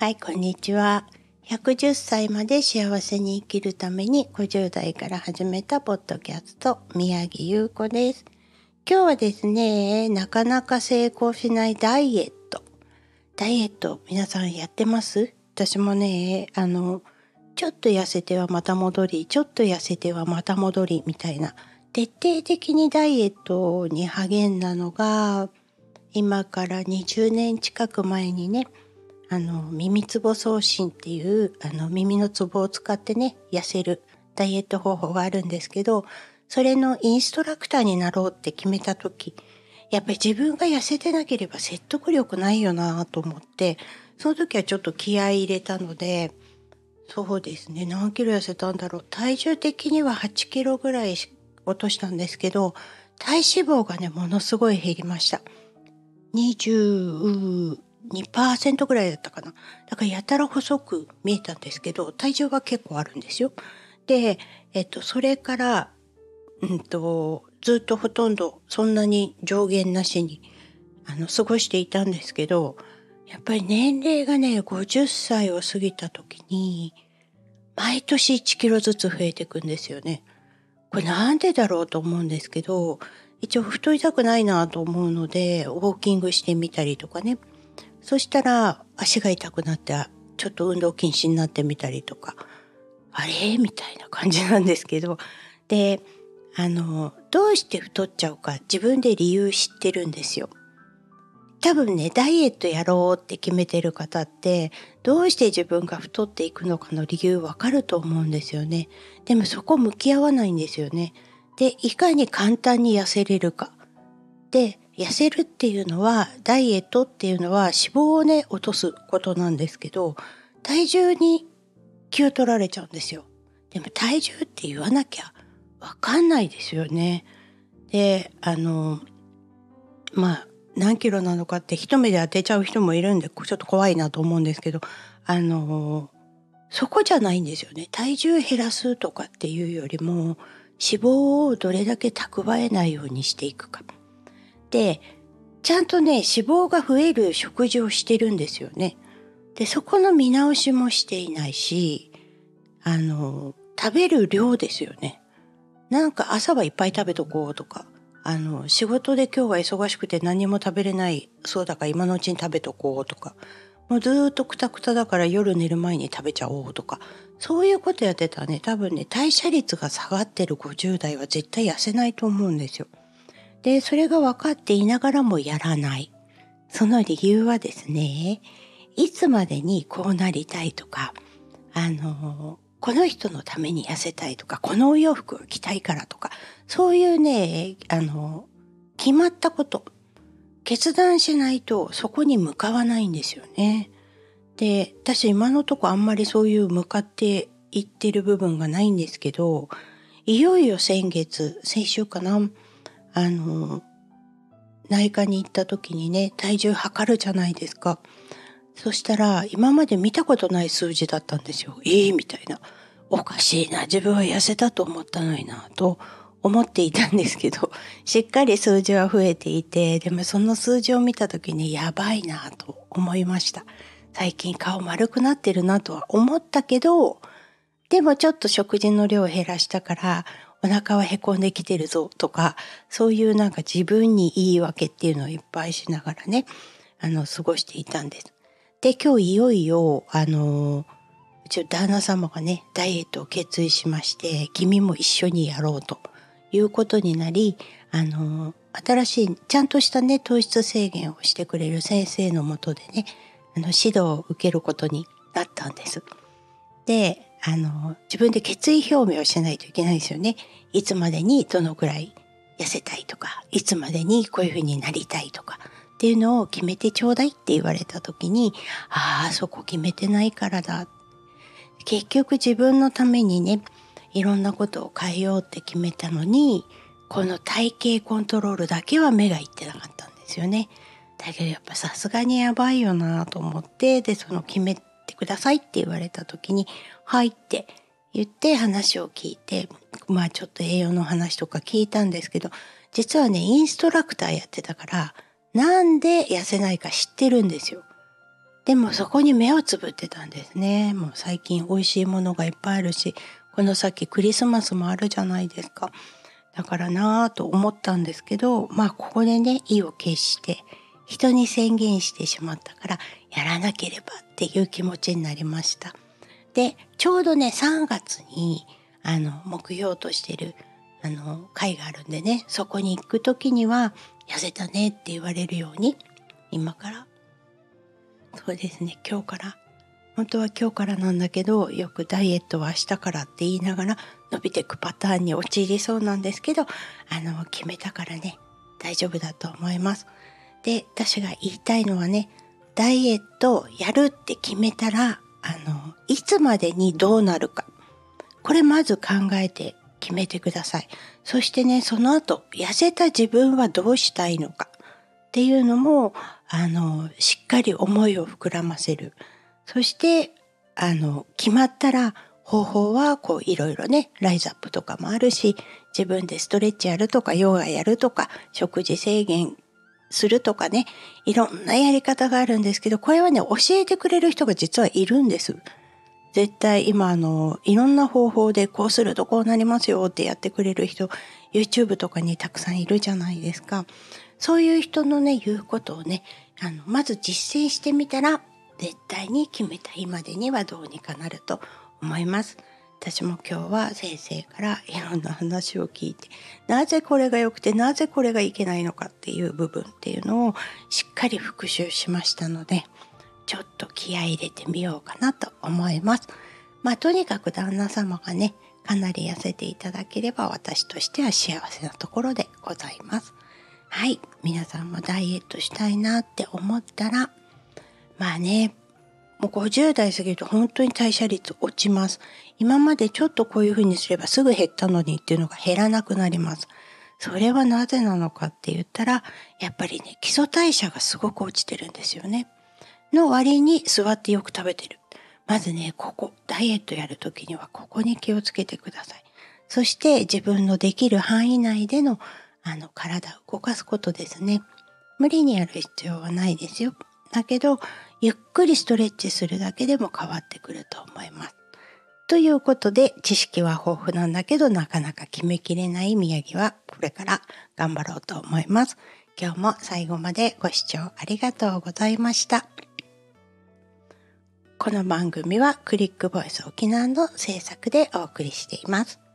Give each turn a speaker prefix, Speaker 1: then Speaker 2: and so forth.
Speaker 1: はい、こんにちは。110歳まで幸せに生きるために50代から始めたポッドキャスト、宮城優子です。今日はですね、なかなか成功しないダイエット。ダイエット、皆さんやってます？私もね、あの、ちょっと痩せてはまた戻り、ちょっと痩せてはまた戻り、みたいな。徹底的にダイエットに励んだのが、今から20年近く前にね、あの、耳つぼ送信っていう、あの、耳のつぼを使ってね、痩せるダイエット方法があるんですけど、それのインストラクターになろうって決めた時、やっぱり自分が痩せてなければ説得力ないよなと思って、その時はちょっと気合い入れたので、そうですね、何キロ痩せたんだろう。体重的には8キロぐらい落としたんですけど、体脂肪がね、ものすごい減りました。20 2%ぐらいだったかな。だからやたら細く見えたんですけど、体重は結構あるんですよ。で、えっと、それから、うんと、ずっとほとんどそんなに上限なしに、あの、過ごしていたんですけど、やっぱり年齢がね、50歳を過ぎた時に、毎年1キロずつ増えていくんですよね。これなんでだろうと思うんですけど、一応太りたくないなと思うので、ウォーキングしてみたりとかね。そしたら足が痛くなってちょっと運動禁止になってみたりとかあれ？みたいな感じなんですけどであのどうして太っちゃうか自分で理由知ってるんですよ。多分ねダイエットやろうって決めてる方ってどうして自分が太っていくのかの理由わかると思うんですよね。でもそこ向き合わないんですよね。でいかに簡単に痩せれるか。で痩せるっていうのはダイエットっていうのは脂肪をね落とすことなんですけど体重に気を取られちゃうんですよ。でも体重って言わなきゃわかんないですよね。であのまあ何キロなのかって一目で当てちゃう人もいるんでちょっと怖いなと思うんですけどあのそこじゃないんですよね。体重減らすとかっていうよりも脂肪をどれだけ蓄えないようにしていくか。ってちゃんとね脂肪が増える食事をしてるんですよね。でそこの見直しもしていないしあの食べる量ですよね。なんか朝はいっぱい食べとこうとかあの仕事で今日は忙しくて何も食べれないそうだから今のうちに食べとこうとかもうずっとくたくただから夜寝る前に食べちゃおうとかそういうことやってたらね多分ね代謝率が下がってる50代は絶対痩せないと思うんですよ。で、それが分かっていながらもやらない。その理由はですね、いつまでにこうなりたいとか、あの、この人のために痩せたいとか、このお洋服を着たいからとか、そういうね、あの、決まったこと、決断しないとそこに向かわないんですよね。で、私今のとこあんまりそういう向かっていってる部分がないんですけど、いよいよ先月、先週かな、あの、内科に行った時にね、体重測るじゃないですか。そしたら、今まで見たことない数字だったんですよ。ええー、みたいな。おかしいな。自分は痩せたと思ったのにな。と思っていたんですけど、しっかり数字は増えていて、でもその数字を見た時にやばいなと思いました。最近顔丸くなってるなとは思ったけど、でもちょっと食事の量を減らしたから、お腹はへこんできてるぞとか、そういうなんか自分に言い訳っていうのをいっぱいしながらね、あの、過ごしていたんです。で、今日いよいよ、あの、うちの旦那様がね、ダイエットを決意しまして、君も一緒にやろうということになり、あの、新しい、ちゃんとしたね、糖質制限をしてくれる先生のもとでね、あの、指導を受けることになったんです。で、あの、自分で決意表明をしないといけないですよね。いつまでにどのくらい痩せたいとか、いつまでにこういうふうになりたいとか、っていうのを決めてちょうだいって言われた時に、ああ、そこ決めてないからだ。結局自分のためにね、いろんなことを変えようって決めたのに、この体型コントロールだけは目がいってなかったんですよね。だけどやっぱさすがにやばいよなと思って、で、その決めてくださいって言われた時に、はいって言って話を聞いて、まあちょっと栄養の話とか聞いたんですけど、実はね、インストラクターやってたから、なんで痩せないか知ってるんですよ。でもそこに目をつぶってたんですね。もう最近美味しいものがいっぱいあるし、この先クリスマスもあるじゃないですか。だからなぁと思ったんですけど、まあここでね、意を決して人に宣言してしまったからやらなければっていう気持ちになりました。で、ちょうどね、3月にあの目標としてるあの会があるんでね、そこに行く時には痩せたねって言われるように今からそうですね今日から本当は今日からなんだけどよくダイエットは明日からって言いながら伸びていくパターンに陥りそうなんですけどあの決めたからね大丈夫だと思います。で私が言いたいのはねダイエットやるって決めたらあのいつまでにどうなるか。これまず考えて決めてください。そしてねその後痩せた自分はどうしたいのか。っていうのもあのしっかり思いを膨らませる。そしてあの決まったら方法はこういろいろねライズアップとかもあるし自分でストレッチやるとかヨガやるとか食事制限するとかねいろんなやり方があるんですけどこれはね教えてくれる人が実はいるんです。絶対今あのいろんな方法でこうするとこうなりますよってやってくれる人 YouTube とかにたくさんいるじゃないですか。そういう人のね、言うことをね、あの、まず実践してみたら、絶対に決めた日までにはどうにかなると思います。私も今日は先生からいろんな話を聞いて、なぜこれが良くて、なぜこれがいけないのかっていう部分っていうのをしっかり復習しましたので、ちょっと気合入れてみようかなと思います。まあとにかく旦那様がね、かなり痩せていただければ私としては幸せなところでございます。はい。皆さんもダイエットしたいなって思ったら、まあね、もう50代過ぎると本当に代謝率落ちます。今までちょっとこういう風にすればすぐ減ったのにっていうのが減らなくなります。それはなぜなのかって言ったら、やっぱりね、基礎代謝がすごく落ちてるんですよね。の割に座ってよく食べてる。まずね、ここ、ダイエットやるときにはここに気をつけてください。そして自分のできる範囲内でのあの体を動かすことですね。無理にやる必要はないですよ。だけど、ゆっくりストレッチするだけでも変わってくると思います。ということで、知識は豊富なんだけど、なかなか決めきれない宮城は、これから頑張ろうと思います。今日も最後までご視聴ありがとうございました。この番組はクリックボイス沖縄の制作でお送りしています。